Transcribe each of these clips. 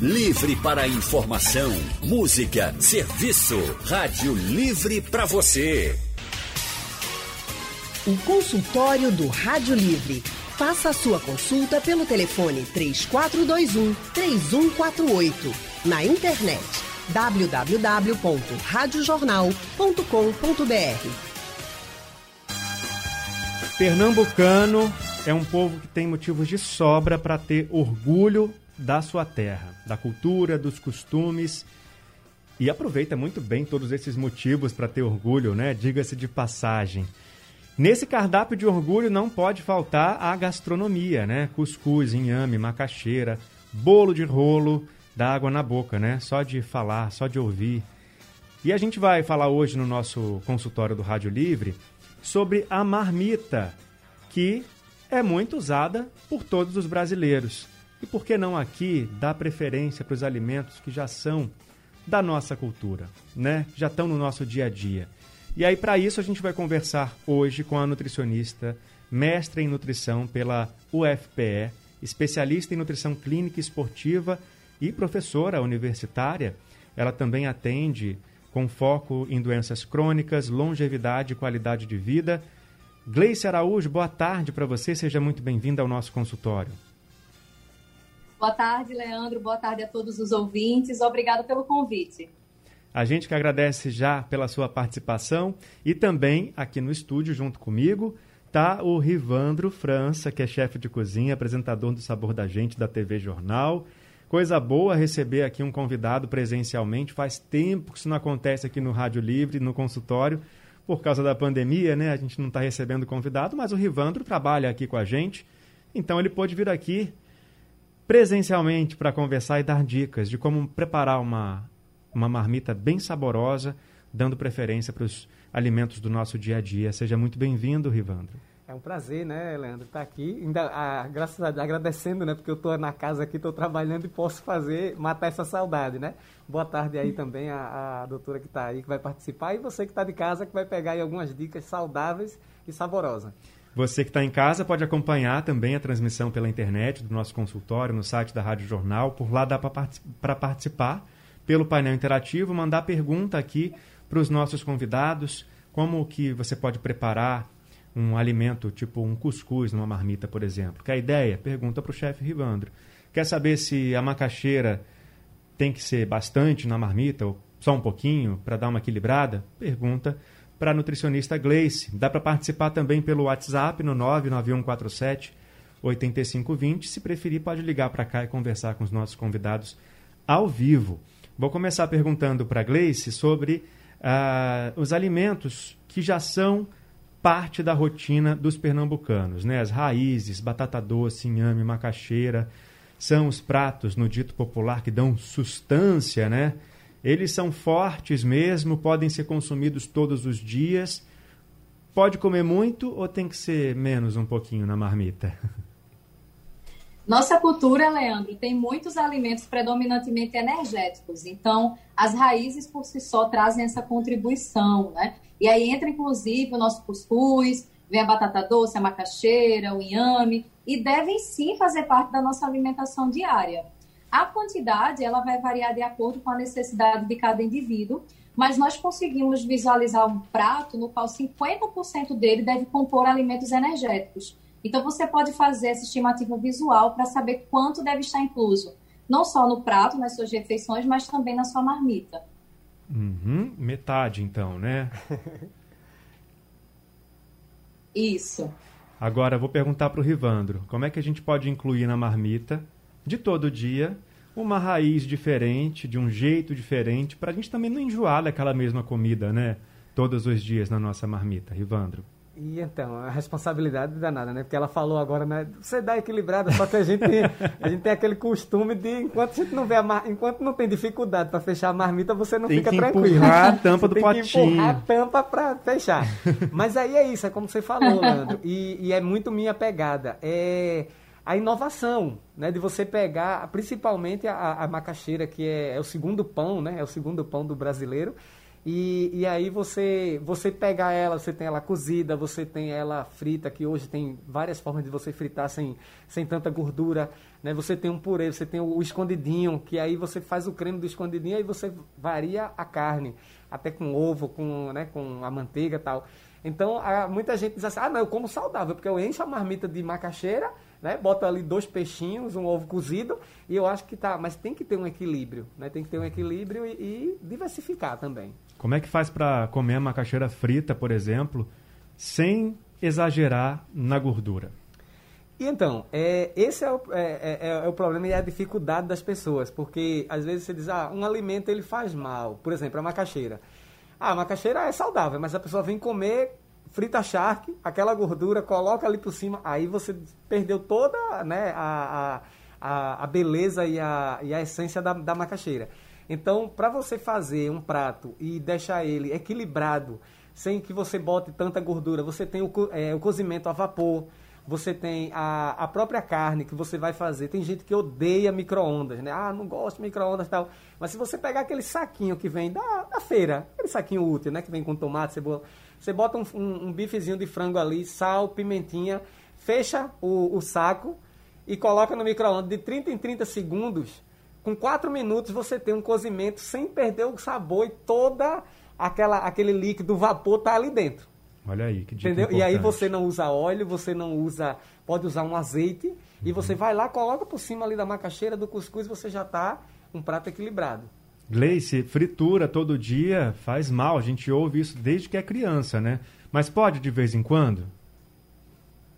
Livre para informação, música, serviço. Rádio Livre para você. O consultório do Rádio Livre. Faça a sua consulta pelo telefone 3421 3148. Na internet www.radiojornal.com.br. Pernambucano é um povo que tem motivos de sobra para ter orgulho da sua terra, da cultura, dos costumes e aproveita muito bem todos esses motivos para ter orgulho, né? Diga-se de passagem. Nesse cardápio de orgulho não pode faltar a gastronomia, né? Cuscuz, inhame, macaxeira, bolo de rolo, dá água na boca, né? Só de falar, só de ouvir. E a gente vai falar hoje no nosso consultório do Rádio Livre sobre a marmita, que é muito usada por todos os brasileiros. E por que não aqui dar preferência para os alimentos que já são da nossa cultura, né? Já estão no nosso dia a dia. E aí para isso a gente vai conversar hoje com a nutricionista, mestre em nutrição pela UFPE, especialista em nutrição clínica e esportiva e professora universitária. Ela também atende com foco em doenças crônicas, longevidade e qualidade de vida. Gleice Araújo, boa tarde para você, seja muito bem-vinda ao nosso consultório. Boa tarde, Leandro, boa tarde a todos os ouvintes, obrigada pelo convite. A gente que agradece já pela sua participação e também aqui no estúdio junto comigo tá o Rivandro França, que é chefe de cozinha, apresentador do Sabor da Gente da TV Jornal Coisa boa receber aqui um convidado presencialmente. Faz tempo que isso não acontece aqui no Rádio Livre, no consultório, por causa da pandemia, né? A gente não está recebendo convidado, mas o Rivandro trabalha aqui com a gente. Então ele pôde vir aqui presencialmente para conversar e dar dicas de como preparar uma, uma marmita bem saborosa, dando preferência para os alimentos do nosso dia a dia. Seja muito bem-vindo, Rivandro. É um prazer, né, Leandro, estar tá aqui. Ainda, ah, graças a Deus, agradecendo, né, porque eu estou na casa aqui, estou trabalhando e posso fazer, matar essa saudade, né? Boa tarde aí também a, a doutora que está aí, que vai participar, e você que está de casa, que vai pegar aí algumas dicas saudáveis e saborosas. Você que está em casa pode acompanhar também a transmissão pela internet do nosso consultório, no site da Rádio Jornal. Por lá dá para participar pelo painel interativo, mandar pergunta aqui para os nossos convidados, como que você pode preparar um alimento, tipo um cuscuz numa marmita, por exemplo. Quer ideia? Pergunta para o chefe Rivandro. Quer saber se a macaxeira tem que ser bastante na marmita ou só um pouquinho para dar uma equilibrada? Pergunta para a nutricionista Gleice. Dá para participar também pelo WhatsApp no 99147 8520. Se preferir, pode ligar para cá e conversar com os nossos convidados ao vivo. Vou começar perguntando para a Gleice sobre uh, os alimentos que já são parte da rotina dos pernambucanos. Né? As raízes, batata doce, inhame, macaxeira, são os pratos no dito popular que dão sustância, né? Eles são fortes mesmo, podem ser consumidos todos os dias. Pode comer muito ou tem que ser menos um pouquinho na marmita? Nossa cultura, Leandro, tem muitos alimentos predominantemente energéticos. Então, as raízes por si só trazem essa contribuição, né? E aí entra, inclusive, o nosso cuscuz, vem a batata doce, a macaxeira, o inhame, e devem sim fazer parte da nossa alimentação diária. A quantidade, ela vai variar de acordo com a necessidade de cada indivíduo, mas nós conseguimos visualizar um prato no qual 50% dele deve compor alimentos energéticos. Então, você pode fazer essa estimativa visual para saber quanto deve estar incluso, não só no prato, nas suas refeições, mas também na sua marmita. Uhum, metade, então, né? Isso. Agora, vou perguntar para o Rivandro: como é que a gente pode incluir na marmita, de todo dia, uma raiz diferente, de um jeito diferente, para a gente também não enjoar daquela mesma comida, né? Todos os dias na nossa marmita, Rivandro. E então, a responsabilidade danada, né? Porque ela falou agora, né? Você dá equilibrada, só que a gente, a gente tem aquele costume de, enquanto a gente não vê a mar... enquanto não tem dificuldade para fechar a marmita, você não tem fica que tranquilo. Empurrar a tampa do tem potinho. que empurrar a tampa para fechar. Mas aí é isso, é como você falou, Leandro. E, e é muito minha pegada. É a inovação, né? De você pegar, principalmente a, a macaxeira, que é, é o segundo pão, né? É o segundo pão do brasileiro E, e aí você você pega ela, você tem ela cozida, você tem ela frita, que hoje tem várias formas de você fritar sem, sem tanta gordura. Né? Você tem um purê, você tem o, o escondidinho, que aí você faz o creme do escondidinho e você varia a carne, até com ovo, com, né, com a manteiga e tal. Então, a, muita gente diz assim, ah, não, eu como saudável, porque eu encho a marmita de macaxeira, né, boto ali dois peixinhos, um ovo cozido, e eu acho que tá, mas tem que ter um equilíbrio, né, tem que ter um equilíbrio e, e diversificar também. Como é que faz para comer a macaxeira frita, por exemplo, sem exagerar na gordura? E então, é, esse é o, é, é, é, o problema e a dificuldade das pessoas, porque às vezes você diz, ah, um alimento ele faz mal, por exemplo, a macaxeira. Ah, a macaxeira é saudável, mas a pessoa vem comer frita charque, aquela gordura, coloca ali por cima, aí você perdeu toda né, a, a, a beleza e a, e a essência da, da macaxeira. Então, para você fazer um prato e deixar ele equilibrado, sem que você bote tanta gordura, você tem o, é, o cozimento a vapor, você tem a, a própria carne que você vai fazer. Tem gente que odeia micro-ondas, né? Ah, não gosto de micro-ondas e tal. Mas se você pegar aquele saquinho que vem da, da feira, aquele saquinho útil, né? Que vem com tomate, cebola. Você bota um, um, um bifezinho de frango ali, sal, pimentinha, fecha o, o saco e coloca no micro-ondas de 30 em 30 segundos. Com 4 minutos você tem um cozimento sem perder o sabor e toda aquela, aquele líquido, o vapor tá ali dentro. Olha aí, que dica Entendeu? Importante. E aí você não usa óleo, você não usa, pode usar um azeite, uhum. e você vai lá, coloca por cima ali da macaxeira, do cuscuz, você já está um prato equilibrado. Gleice, fritura todo dia faz mal, a gente ouve isso desde que é criança, né? Mas pode de vez em quando?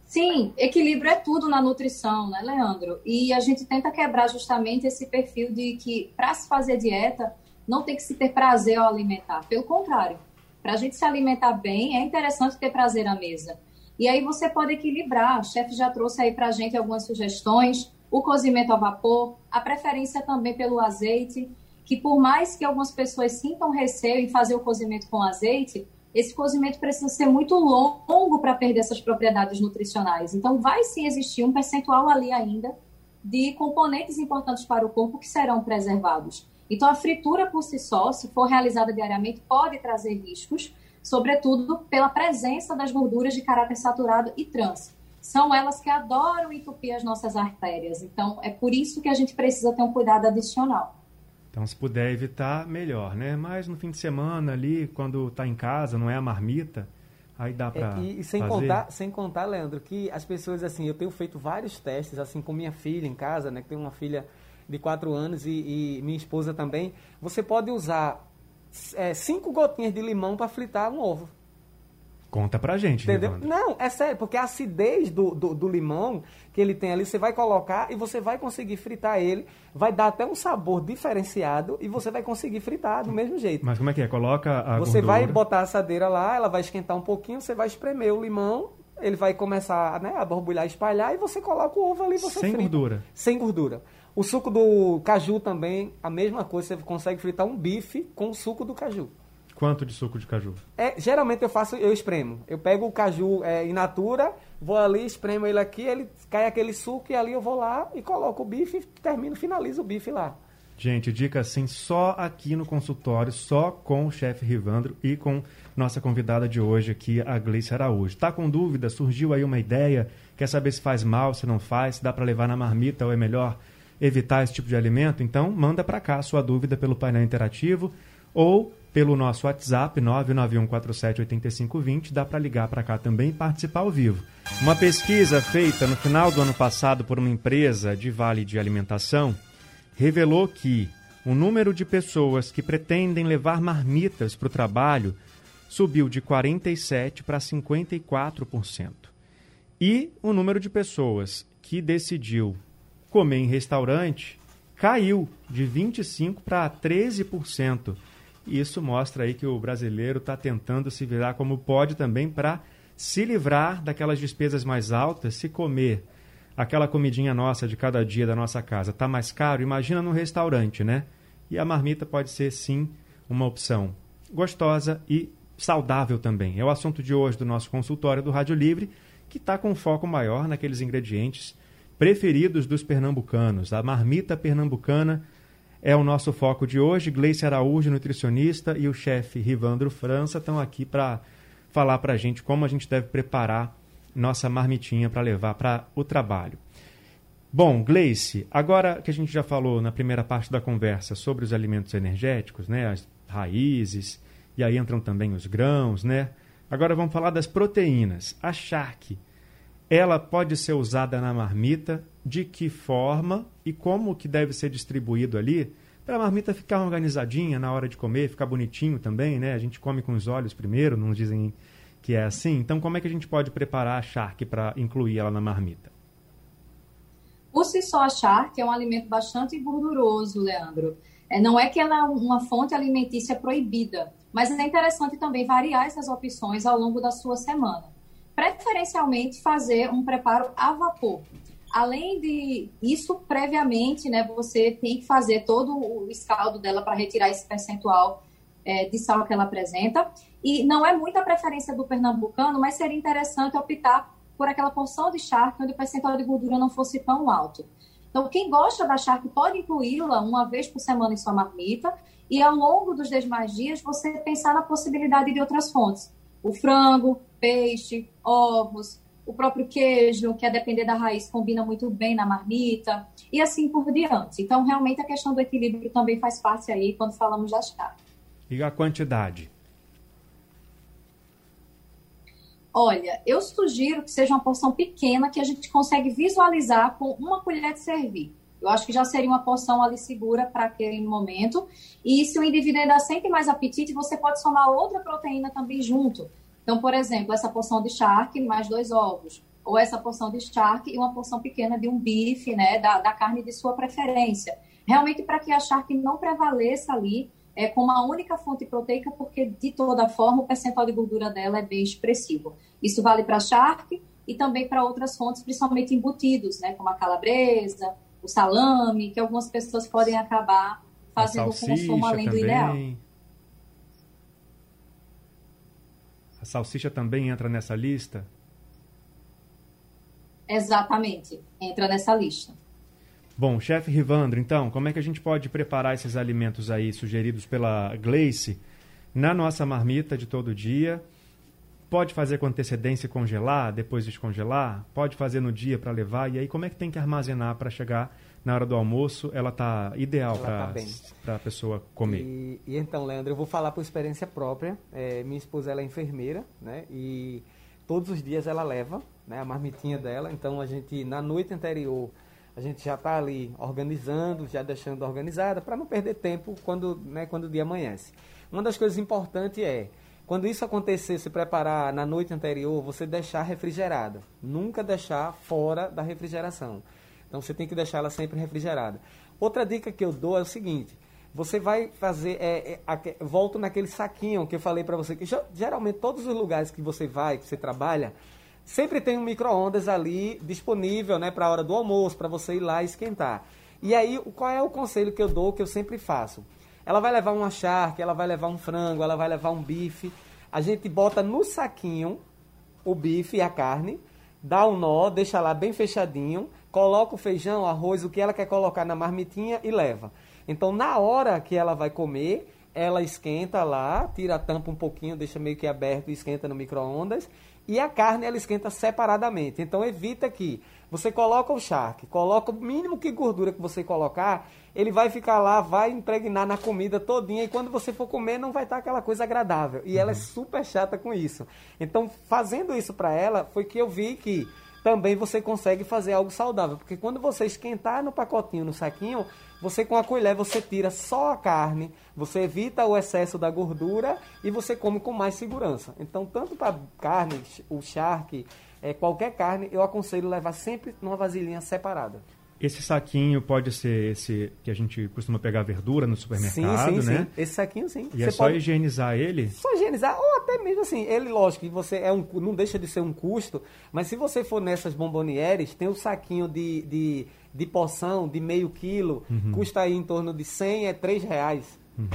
Sim, equilíbrio é tudo na nutrição, né, Leandro? E a gente tenta quebrar justamente esse perfil de que para se fazer dieta não tem que se ter prazer ao alimentar. Pelo contrário, para a gente se alimentar bem, é interessante ter prazer à mesa. E aí você pode equilibrar. O chefe já trouxe aí para a gente algumas sugestões. O cozimento a vapor, a preferência também pelo azeite, que por mais que algumas pessoas sintam receio em fazer o cozimento com azeite, esse cozimento precisa ser muito longo para perder essas propriedades nutricionais. Então, vai sim existir um percentual ali ainda de componentes importantes para o corpo que serão preservados. Então, a fritura por si só, se for realizada diariamente, pode trazer riscos, sobretudo pela presença das gorduras de caráter saturado e trans. São elas que adoram entupir as nossas artérias. Então, é por isso que a gente precisa ter um cuidado adicional. Então, se puder evitar, melhor, né? Mas no fim de semana ali, quando está em casa, não é a marmita, aí dá para é, e, e, sem fazer. contar, sem contar, Leandro, que as pessoas assim, eu tenho feito vários testes assim com minha filha em casa, né? Que tem uma filha de 4 anos e, e minha esposa também, você pode usar é, cinco gotinhas de limão para fritar um ovo. Conta pra gente, Entendeu? Não, é sério, porque a acidez do, do, do, limão que ele tem ali, você vai colocar e você vai conseguir fritar ele, vai dar até um sabor diferenciado e você vai conseguir fritar do mesmo jeito. Mas como é que é? Coloca a Você gordura... vai botar a assadeira lá, ela vai esquentar um pouquinho, você vai espremer o limão, ele vai começar né, a borbulhar, espalhar e você coloca o ovo ali e você Sem frita. gordura? Sem gordura. O suco do caju também, a mesma coisa, você consegue fritar um bife com o suco do caju. Quanto de suco de caju? É, geralmente eu faço, eu espremo. Eu pego o caju é, in natura, vou ali, espremo ele aqui, ele cai aquele suco e ali eu vou lá e coloco o bife, termino, finalizo o bife lá. Gente, dica assim, só aqui no consultório, só com o chefe Rivandro e com nossa convidada de hoje aqui, a Gleice Araújo. Tá com dúvida? Surgiu aí uma ideia? Quer saber se faz mal, se não faz, se dá para levar na marmita ou é melhor evitar esse tipo de alimento? Então, manda para cá a sua dúvida pelo painel interativo ou pelo nosso WhatsApp 991478520, dá para ligar para cá também e participar ao vivo. Uma pesquisa feita no final do ano passado por uma empresa de vale de alimentação revelou que o número de pessoas que pretendem levar marmitas para o trabalho subiu de 47% para 54%. E o número de pessoas que decidiu comer em restaurante caiu de 25% para 13%. Isso mostra aí que o brasileiro está tentando se virar como pode também para se livrar daquelas despesas mais altas, se comer aquela comidinha nossa de cada dia da nossa casa está mais caro, imagina no restaurante, né? E a marmita pode ser sim uma opção gostosa e saudável também. É o assunto de hoje do nosso consultório do Rádio Livre, que está com foco maior naqueles ingredientes preferidos dos pernambucanos. A marmita pernambucana é o nosso foco de hoje. Gleice Araújo, nutricionista, e o chefe Rivandro França estão aqui para falar para a gente como a gente deve preparar nossa marmitinha para levar para o trabalho. Bom, Gleice, agora que a gente já falou na primeira parte da conversa sobre os alimentos energéticos, né, as raízes, e aí entram também os grãos, né? Agora vamos falar das proteínas. A charque, ela pode ser usada na marmita de que forma e como que deve ser distribuído ali para a marmita ficar organizadinha na hora de comer, ficar bonitinho também, né? A gente come com os olhos primeiro, não dizem que é assim. Então, como é que a gente pode preparar a charque para incluir ela na marmita? Por si só, a charque é um alimento bastante gorduroso, Leandro. É, não é que ela é uma fonte alimentícia proibida, mas é interessante também variar essas opções ao longo da sua semana. Preferencialmente, fazer um preparo a vapor. Além de isso, previamente, né, você tem que fazer todo o escaldo dela para retirar esse percentual é, de sal que ela apresenta. E não é muita preferência do pernambucano, mas seria interessante optar por aquela porção de charque onde o percentual de gordura não fosse tão alto. Então, quem gosta da charque pode incluí-la uma vez por semana em sua marmita e ao longo dos demais dias você pensar na possibilidade de outras fontes. O frango, peixe, ovos, o próprio queijo, que a depender da raiz combina muito bem na marmita e assim por diante. Então, realmente a questão do equilíbrio também faz parte aí quando falamos da charque. E a quantidade? Olha, eu sugiro que seja uma porção pequena que a gente consegue visualizar com uma colher de servir. Eu acho que já seria uma porção ali segura para aquele momento. E se o indivíduo ainda sente mais apetite, você pode somar outra proteína também junto. Então, por exemplo, essa porção de charque mais dois ovos. Ou essa porção de charque e uma porção pequena de um bife, né, da, da carne de sua preferência. Realmente para que a charque não prevaleça ali é, como uma única fonte proteica, porque de toda forma o percentual de gordura dela é bem expressivo. Isso vale para charque e também para outras fontes, principalmente embutidos, né, como a calabresa, o salame, que algumas pessoas podem acabar fazendo o consumo além também. do ideal. A salsicha também entra nessa lista? Exatamente, entra nessa lista. Bom, chefe Rivandro, então, como é que a gente pode preparar esses alimentos aí sugeridos pela Gleice na nossa marmita de todo dia? Pode fazer com antecedência e congelar, depois descongelar? Pode fazer no dia para levar? E aí, como é que tem que armazenar para chegar na hora do almoço? Ela tá ideal para tá a pessoa comer. E, e, então, Leandro, eu vou falar por experiência própria. É, minha esposa ela é enfermeira, né? E todos os dias ela leva né, a marmitinha dela. Então, a gente, na noite anterior a gente já está ali organizando, já deixando organizada, para não perder tempo quando, né, quando o dia amanhece. Uma das coisas importantes é, quando isso acontecer, se preparar na noite anterior, você deixar refrigerada. Nunca deixar fora da refrigeração. Então você tem que deixar ela sempre refrigerada. Outra dica que eu dou é o seguinte: você vai fazer, é, é, volto naquele saquinho que eu falei para você, que geralmente todos os lugares que você vai, que você trabalha, sempre tem um micro-ondas ali disponível né, para a hora do almoço, para você ir lá esquentar. E aí, qual é o conselho que eu dou, que eu sempre faço? Ela vai levar uma charque, ela vai levar um frango, ela vai levar um bife. A gente bota no saquinho o bife e a carne, dá um nó, deixa lá bem fechadinho, coloca o feijão, arroz, o que ela quer colocar na marmitinha e leva. Então, na hora que ela vai comer, ela esquenta lá, tira a tampa um pouquinho, deixa meio que aberto e esquenta no micro-ondas e a carne ela esquenta separadamente. Então evita que você coloca o charque, coloca o mínimo que gordura que você colocar, ele vai ficar lá, vai impregnar na comida todinha e quando você for comer não vai estar aquela coisa agradável. E uhum. ela é uhum. super chata com isso. Então, fazendo isso para ela, foi que eu vi que também você consegue fazer algo saudável, porque quando você esquentar no pacotinho, no saquinho, você com a colher você tira só a carne, você evita o excesso da gordura e você come com mais segurança. Então, tanto para carne, o charque, é, qualquer carne, eu aconselho levar sempre numa vasilhinha separada. Esse saquinho pode ser esse que a gente costuma pegar verdura no supermercado, sim, sim, né? Sim. Esse saquinho, sim. E é você é só pode... higienizar ele? Só higienizar, ou até mesmo assim, ele, lógico, que você é um, não deixa de ser um custo, mas se você for nessas bombonieres, tem o saquinho de, de, de porção de meio quilo, uhum. custa aí em torno de 100, é 3 reais. Uhum.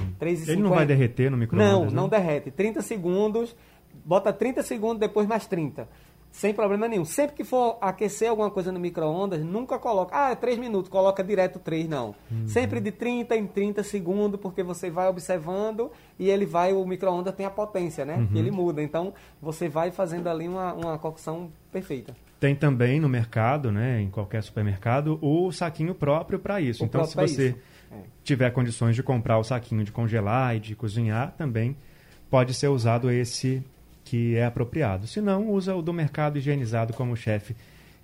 Ele não vai derreter no micro-ondas? Não, não, não derrete. 30 segundos, bota 30 segundos, depois mais 30. sem problema nenhum. Sempre que for aquecer alguma coisa no micro-ondas, nunca coloca, ah, é 3 minutos, coloca direto 3, não. Uhum. Sempre de 30 em 30 segundos, porque você vai observando e ele vai, o micro-ondas tem a potência, né? Uhum. Que ele muda. Então, você vai fazendo ali uma, uma cocção perfeita. Tem também no mercado, né, em qualquer supermercado, o saquinho próprio para isso. O então, se você é. tiver condições de comprar o saquinho de congelar e de cozinhar, também pode ser usado esse que é apropriado. Se não, usa o do mercado higienizado, como o chefe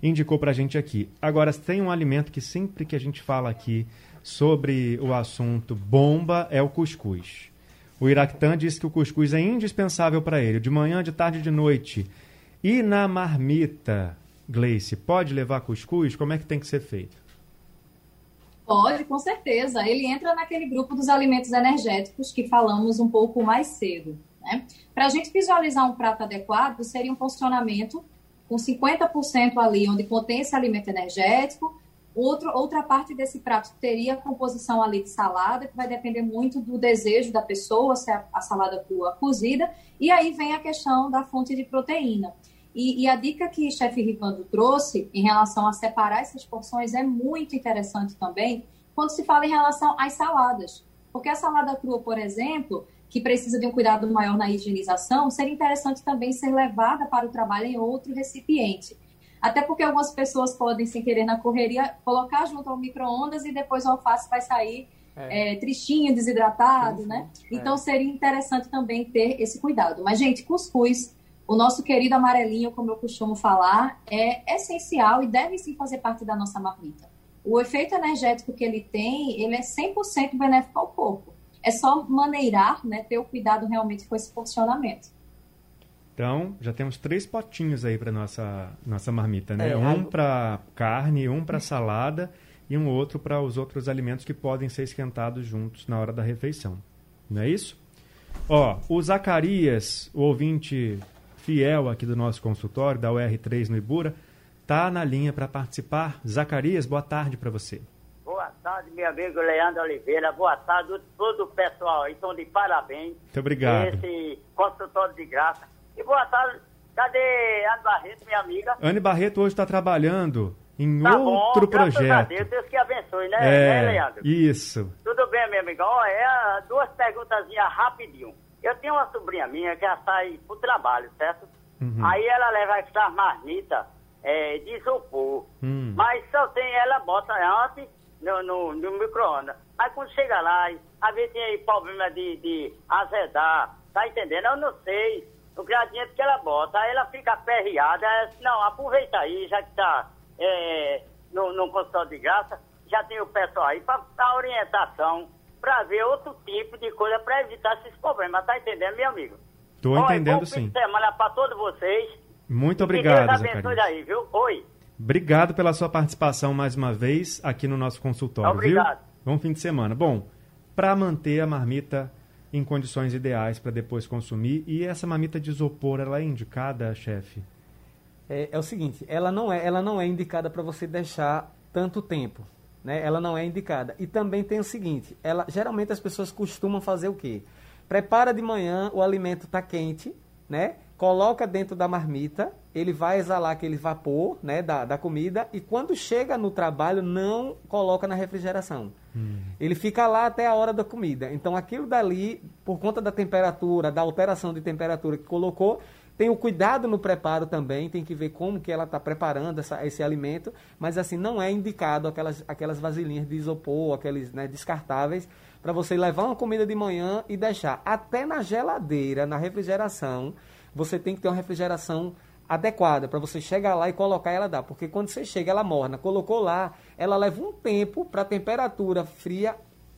indicou para a gente aqui. Agora, tem um alimento que sempre que a gente fala aqui sobre o assunto bomba é o cuscuz. O Iractan diz que o cuscuz é indispensável para ele, de manhã, de tarde, de noite. E na marmita, Gleice, pode levar cuscuz? Como é que tem que ser feito? Pode, com certeza. Ele entra naquele grupo dos alimentos energéticos que falamos um pouco mais cedo. Né? Para a gente visualizar um prato adequado, seria um posicionamento com 50% ali, onde contém esse alimento energético. Outro, outra parte desse prato teria a composição ali de salada, que vai depender muito do desejo da pessoa, se é a salada crua cozida. E aí vem a questão da fonte de proteína. E, e, a dica que o chefe Rivando trouxe em relação a separar essas porções é muito interessante também quando se fala em relação às saladas. Porque a salada crua, por exemplo, que precisa de um cuidado maior na higienização, seria interessante também ser levada para o trabalho em outro recipiente. Até porque algumas pessoas podem, sem querer na correria, colocar junto ao micro-ondas e depois o alface vai sair é. É, tristinho, desidratado, sim, sim. né? Então seria interessante também ter esse cuidado. Mas, gente, cuscuz, o nosso querido amarelinho, como eu costumo falar, é essencial e deve sim fazer parte da nossa marmita. O efeito energético que ele tem, ele é 100% benéfico ao corpo. É só maneirar, né, ter o cuidado realmente com esse funcionamento. Então, já temos três potinhos aí para nossa nossa marmita, né? É, um para carne, um para salada e um outro para os outros alimentos que podem ser esquentados juntos na hora da refeição. Não é isso? Ó, o Zacarias, o ouvinte fiel aqui do nosso consultório da UR3 no Ibura, tá na linha para participar. Zacarias, boa tarde para você tarde, meu amigo Leandro Oliveira. Boa tarde todo o pessoal. Então, de parabéns. Muito obrigado. Esse consultório de graça. E boa tarde. Cadê Anne Barreto, minha amiga? Anne Barreto hoje está trabalhando em tá outro bom, projeto. A Deus, Deus que abençoe, né, é, né, Leandro? Isso. Tudo bem, meu amigo? Ó, é duas perguntas rapidinho. Eu tenho uma sobrinha minha que ela sai pro trabalho, certo? Uhum. Aí ela leva essa marmita é, de isopor. Hum. Mas só tem, ela bota antes no, no, no micro-ondas. Aí quando chega lá, às vezes tem aí problema de, de azedar, tá entendendo? Eu não sei o gradiente que ela bota. Aí ela fica aperreada, aí, não, aproveita aí, já que tá é, no, no consultório de graça, já tem o pessoal aí para dar orientação, para ver outro tipo de coisa para evitar esses problemas, tá entendendo, meu amigo? Tô entendendo Oi, bom sim. Fim de semana para todos vocês. Muito obrigado, Deus abençoe aí, viu? Oi. Obrigado pela sua participação mais uma vez aqui no nosso consultório, Obrigado. viu? Bom fim de semana. Bom, para manter a marmita em condições ideais para depois consumir, e essa marmita de isopor, ela é indicada, chefe? É, é, o seguinte, ela não é, ela não é indicada para você deixar tanto tempo, né? Ela não é indicada. E também tem o seguinte, ela geralmente as pessoas costumam fazer o quê? Prepara de manhã, o alimento está quente, né? coloca dentro da marmita, ele vai exalar aquele vapor né, da, da comida e quando chega no trabalho não coloca na refrigeração. Hum. Ele fica lá até a hora da comida. Então aquilo dali, por conta da temperatura, da alteração de temperatura que colocou, tem o cuidado no preparo também, tem que ver como que ela está preparando essa, esse alimento, mas assim, não é indicado aquelas, aquelas vasilhinhas de isopor, aqueles né, descartáveis, para você levar uma comida de manhã e deixar até na geladeira, na refrigeração, você tem que ter uma refrigeração adequada para você chegar lá e colocar ela dar, porque quando você chega ela morna, colocou lá, ela leva um tempo para a temperatura fria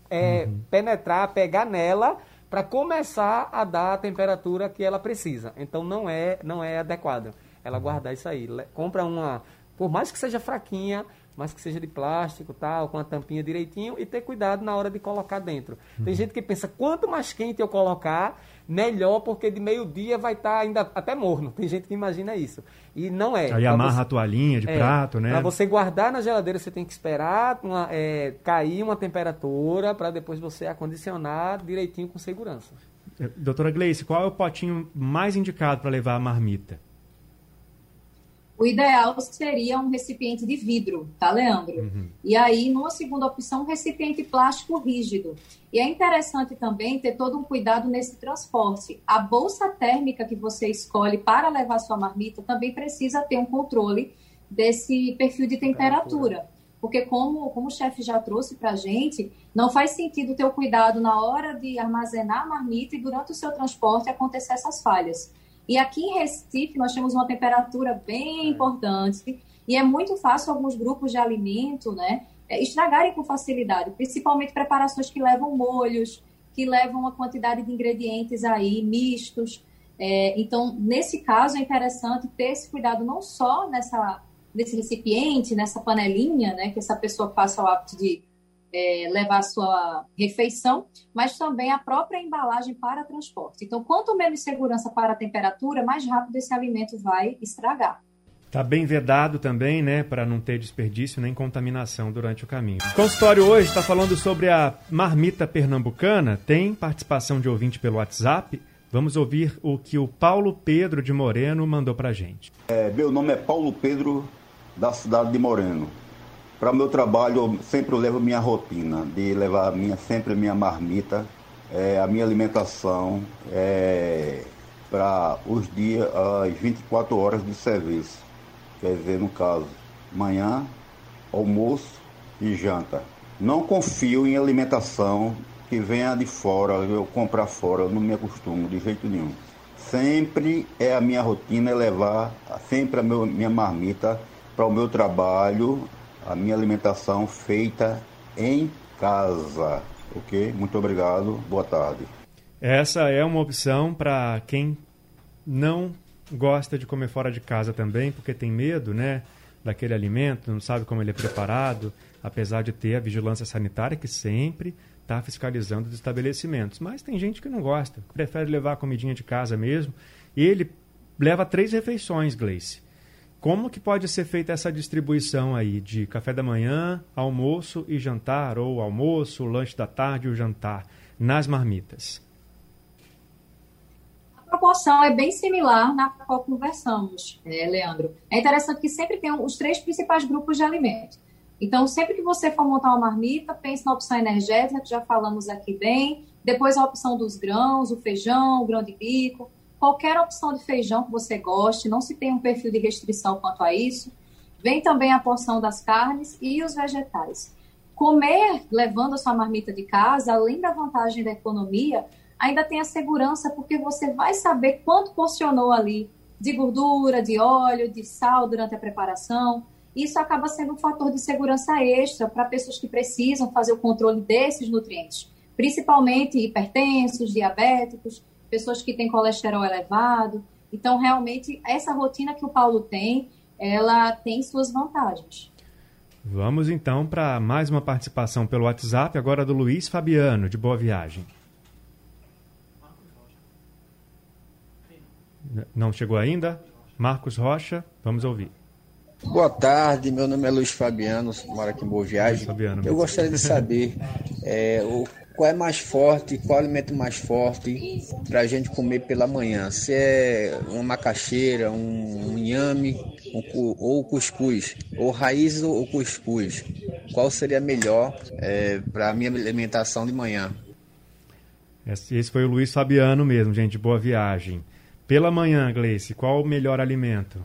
é, uhum. penetrar, pegar nela para começar a dar a temperatura que ela precisa. Então não é não é adequada ela guardar isso aí. Compra uma, por mais que seja fraquinha, mas que seja de plástico, tal, com a tampinha direitinho e ter cuidado na hora de colocar dentro. Uhum. Tem gente que pensa, quanto mais quente eu colocar, melhor, porque de meio-dia vai estar tá ainda até morno. Tem gente que imagina isso. E não é. Aí amarra você, a toalhinha de é, prato, né? Para você guardar na geladeira, você tem que esperar uma, é, cair uma temperatura para depois você acondicionar direitinho com segurança. É, doutora Gleice, qual é o potinho mais indicado para levar a marmita? O ideal seria um recipiente de vidro, tá, Leandro? Uhum. E aí, numa segunda opção, um recipiente plástico rígido. E é interessante também ter todo um cuidado nesse transporte. A bolsa térmica que você escolhe para levar sua marmita também precisa ter um controle desse perfil de temperatura. Porque, como, como o chefe já trouxe para a gente, não faz sentido ter o cuidado na hora de armazenar a marmita e durante o seu transporte acontecer essas falhas. E aqui em Recife nós temos uma temperatura bem é. importante e é muito fácil alguns grupos de alimento, né, é, estragarem com facilidade, principalmente preparações que levam molhos, que levam uma quantidade de ingredientes aí mistos. É, então, nesse caso, é interessante ter esse cuidado não só nessa, nesse recipiente, nessa panelinha, né, que essa pessoa faça o hábito de é, levar a sua refeição, mas também a própria embalagem para transporte. Então, quanto menos segurança para a temperatura, mais rápido esse alimento vai estragar. Está bem vedado também, né, para não ter desperdício nem contaminação durante o caminho. O consultório hoje está falando sobre a marmita pernambucana. Tem participação de ouvinte pelo WhatsApp. Vamos ouvir o que o Paulo Pedro de Moreno mandou para gente. É, meu nome é Paulo Pedro, da cidade de Moreno. Para o meu trabalho, eu sempre levo minha rotina de levar minha, sempre minha marmita, é, a minha alimentação é, para os dias, as 24 horas de serviço. Quer dizer, no caso, manhã, almoço e janta. Não confio em alimentação que venha de fora, eu comprar fora, eu não me acostumo de jeito nenhum. Sempre é a minha rotina é levar sempre a meu, minha marmita para o meu trabalho a minha alimentação feita em casa. Ok? Muito obrigado. Boa tarde. Essa é uma opção para quem não gosta de comer fora de casa também, porque tem medo, né? Daquele alimento, não sabe como ele é preparado, apesar de ter a vigilância sanitária que sempre está fiscalizando os estabelecimentos. Mas tem gente que não gosta, prefere levar a comidinha de casa mesmo. E ele leva três refeições, Gleice. Como que pode ser feita essa distribuição aí de café da manhã, almoço e jantar, ou almoço, lanche da tarde o jantar nas marmitas? A proporção é bem similar na qual conversamos, é, Leandro. É interessante que sempre tem os três principais grupos de alimentos. Então, sempre que você for montar uma marmita, pense na opção energética, que já falamos aqui bem, depois a opção dos grãos, o feijão, o grão de bico, qualquer opção de feijão que você goste, não se tem um perfil de restrição quanto a isso. Vem também a porção das carnes e os vegetais. Comer levando a sua marmita de casa, além da vantagem da economia, ainda tem a segurança porque você vai saber quanto porcionou ali de gordura, de óleo, de sal durante a preparação. Isso acaba sendo um fator de segurança extra para pessoas que precisam fazer o controle desses nutrientes, principalmente hipertensos, diabéticos pessoas que têm colesterol elevado. Então, realmente, essa rotina que o Paulo tem, ela tem suas vantagens. Vamos então para mais uma participação pelo WhatsApp, agora do Luiz Fabiano, de Boa Viagem. Não chegou ainda? Marcos Rocha, vamos ouvir. Boa tarde, meu nome é Luiz Fabiano, moro aqui em Boa Viagem. Fabiano, Eu gostaria de saber é, o qual é mais forte, qual alimento mais forte para a gente comer pela manhã? Se é uma macaxeira, um, um inhame um, ou cuscuz, ou raiz ou cuscuz, qual seria melhor é, para a minha alimentação de manhã? Esse foi o Luiz Fabiano mesmo, gente, boa viagem. Pela manhã, Gleice, qual o melhor alimento?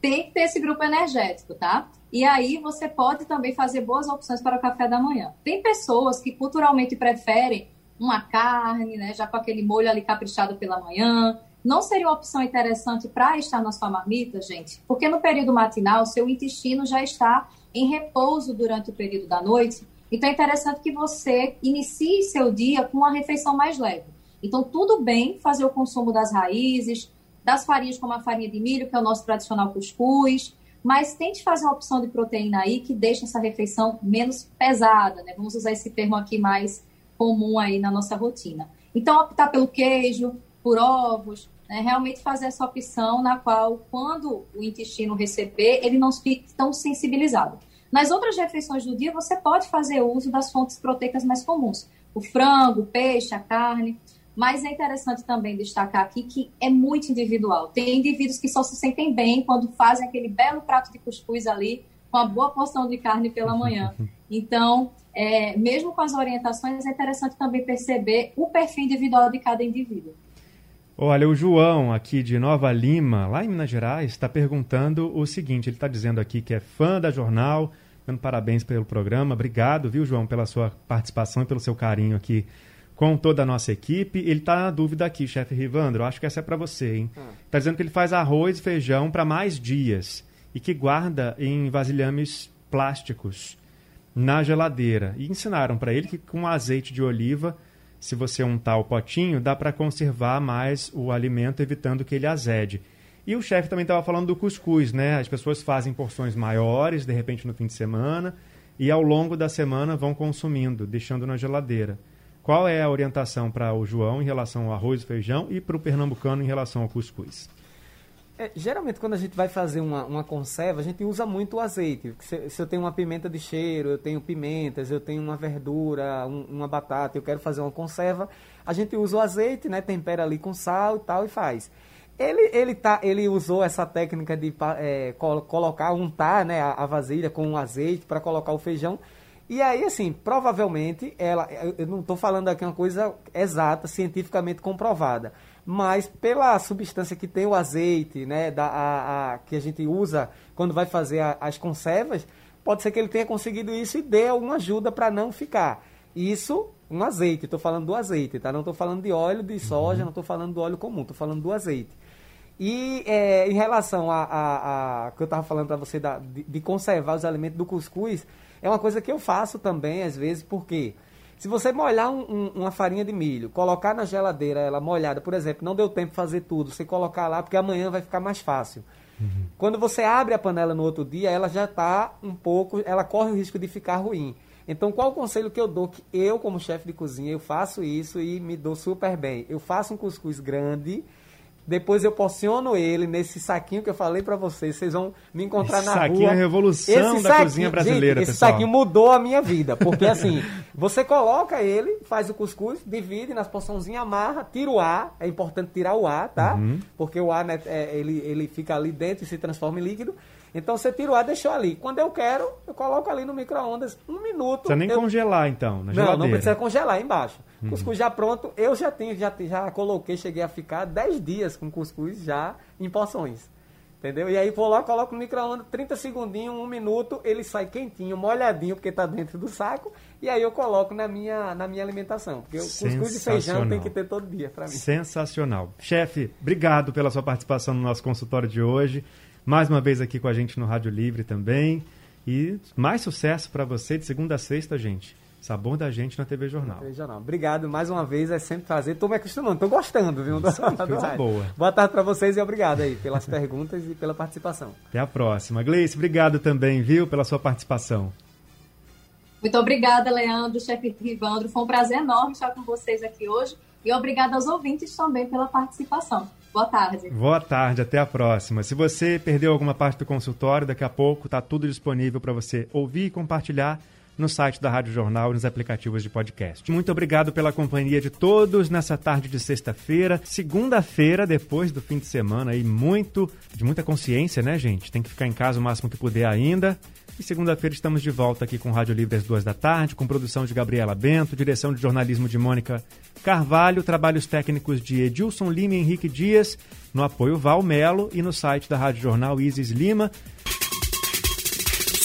Tem que ter esse grupo energético, tá? E aí você pode também fazer boas opções para o café da manhã. Tem pessoas que culturalmente preferem uma carne, né, já com aquele molho ali caprichado pela manhã. Não seria uma opção interessante para estar na sua marmita, gente? Porque no período matinal, seu intestino já está em repouso durante o período da noite. Então é interessante que você inicie seu dia com uma refeição mais leve. Então, tudo bem fazer o consumo das raízes, das farinhas como a farinha de milho, que é o nosso tradicional cuscuz, mas tente fazer uma opção de proteína aí que deixe essa refeição menos pesada, né? Vamos usar esse termo aqui mais comum aí na nossa rotina. Então, optar pelo queijo, por ovos, né? realmente fazer essa opção na qual, quando o intestino receber, ele não fique tão sensibilizado. Nas outras refeições do dia, você pode fazer uso das fontes proteicas mais comuns. O frango, o peixe, a carne. Mas é interessante também destacar aqui que é muito individual. Tem indivíduos que só se sentem bem quando fazem aquele belo prato de cuscuz ali, com a boa porção de carne pela manhã. Então, é, mesmo com as orientações, é interessante também perceber o perfil individual de cada indivíduo. Olha, o João, aqui de Nova Lima, lá em Minas Gerais, está perguntando o seguinte: ele está dizendo aqui que é fã da jornal, dando parabéns pelo programa. Obrigado, viu, João, pela sua participação e pelo seu carinho aqui com toda a nossa equipe. Ele está na dúvida aqui, chefe Rivandro, acho que essa é para você, hein? Está hum. dizendo que ele faz arroz e feijão para mais dias e que guarda em vasilhames plásticos na geladeira. E ensinaram para ele que com azeite de oliva se você untar o potinho, dá para conservar mais o alimento, evitando que ele azede. E o chefe também estava falando do cuscuz, né? As pessoas fazem porções maiores, de repente no fim de semana, e ao longo da semana vão consumindo, deixando na geladeira. Qual é a orientação para o João em relação ao arroz e feijão e para o pernambucano em relação ao cuscuz? É, geralmente, quando a gente vai fazer uma, uma conserva, a gente usa muito o azeite. Se, se, eu tenho uma pimenta de cheiro, eu tenho pimentas, eu tenho uma verdura, um, uma batata, eu quero fazer uma conserva, a gente usa o azeite, né, tempera ali com sal e tal e faz. Ele, ele, tá, ele usou essa técnica de é, colocar, untar né, a, a vasilha com azeite para colocar o feijão. E aí, assim, provavelmente, ela, eu não estou falando aqui uma coisa exata, cientificamente comprovada, mas pela substância que tem o azeite, né, da, a, a, que a gente usa quando vai fazer a, as conservas, pode ser que ele tenha conseguido isso e dê alguma ajuda para não ficar. Isso, um azeite, estou falando do azeite, tá? Não estou falando de óleo de soja, uhum. não estou falando do óleo comum, estou falando do azeite. E é, em relação a, a, a, que eu estava falando para você da, de, de, conservar os alimentos do cuscuz, é uma coisa que eu faço também, às vezes, porque se você molhar um, um, uma farinha de milho, colocar na geladeira ela molhada, por exemplo, não deu tempo de fazer tudo, você colocar lá porque amanhã vai ficar mais fácil. Uhum. Quando você abre a panela no outro dia, ela já está um pouco, ela corre o risco de ficar ruim. Então, qual o conselho que eu dou? Que eu, como chefe de cozinha, eu faço isso e me dou super bem. Eu faço um cuscuz grande, depois eu porciono ele nesse saquinho que eu falei para vocês. Vocês vão me encontrar esse na saquinho rua. é a revolução esse da saquinho, cozinha brasileira, gente, esse pessoal. saquinho mudou a minha vida. Porque assim, você coloca ele, faz o cuscuz, divide nas porçãozinhas, amarra, tira o ar. É importante tirar o ar, tá? Uhum. Porque o ar, né, é, ele, ele fica ali dentro e se transforma em líquido. Então você tira o ar, deixou ali. Quando eu quero, eu coloco ali no micro-ondas um minuto. Precisa nem eu... congelar então, na Não, não precisa congelar embaixo. Uhum. Cuscuz já pronto, eu já tenho, já, já coloquei, cheguei a ficar 10 dias com cuscuz já em porções. Entendeu? E aí vou lá, coloco no micro-ondas, 30 segundinhos, um minuto, ele sai quentinho, molhadinho, porque está dentro do saco, e aí eu coloco na minha, na minha alimentação. Porque o cuscuz de feijão tem que ter todo dia para mim. Sensacional. Chefe, obrigado pela sua participação no nosso consultório de hoje mais uma vez aqui com a gente no Rádio Livre também. E mais sucesso para você de segunda a sexta, gente. Sabor da gente na TV Jornal. TV Jornal. Obrigado mais uma vez, é sempre prazer. Estou me acostumando, estou gostando, viu? Isso, coisa boa. Boa tarde para vocês e obrigado aí pelas perguntas e pela participação. Até a próxima. Gleice, obrigado também, viu, pela sua participação. Muito obrigada, Leandro, chefe Rivandro. Foi um prazer enorme estar com vocês aqui hoje. E obrigada aos ouvintes também pela participação. Boa tarde. Boa tarde, até a próxima. Se você perdeu alguma parte do consultório, daqui a pouco está tudo disponível para você ouvir e compartilhar no site da Rádio Jornal e nos aplicativos de podcast. Muito obrigado pela companhia de todos nessa tarde de sexta-feira. Segunda-feira, depois do fim de semana, aí muito, de muita consciência, né, gente? Tem que ficar em casa o máximo que puder ainda. E segunda-feira estamos de volta aqui com Rádio Livre às duas da tarde, com produção de Gabriela Bento, direção de jornalismo de Mônica Carvalho, trabalhos técnicos de Edilson Lima e Henrique Dias, no apoio Val Melo e no site da Rádio Jornal Isis Lima.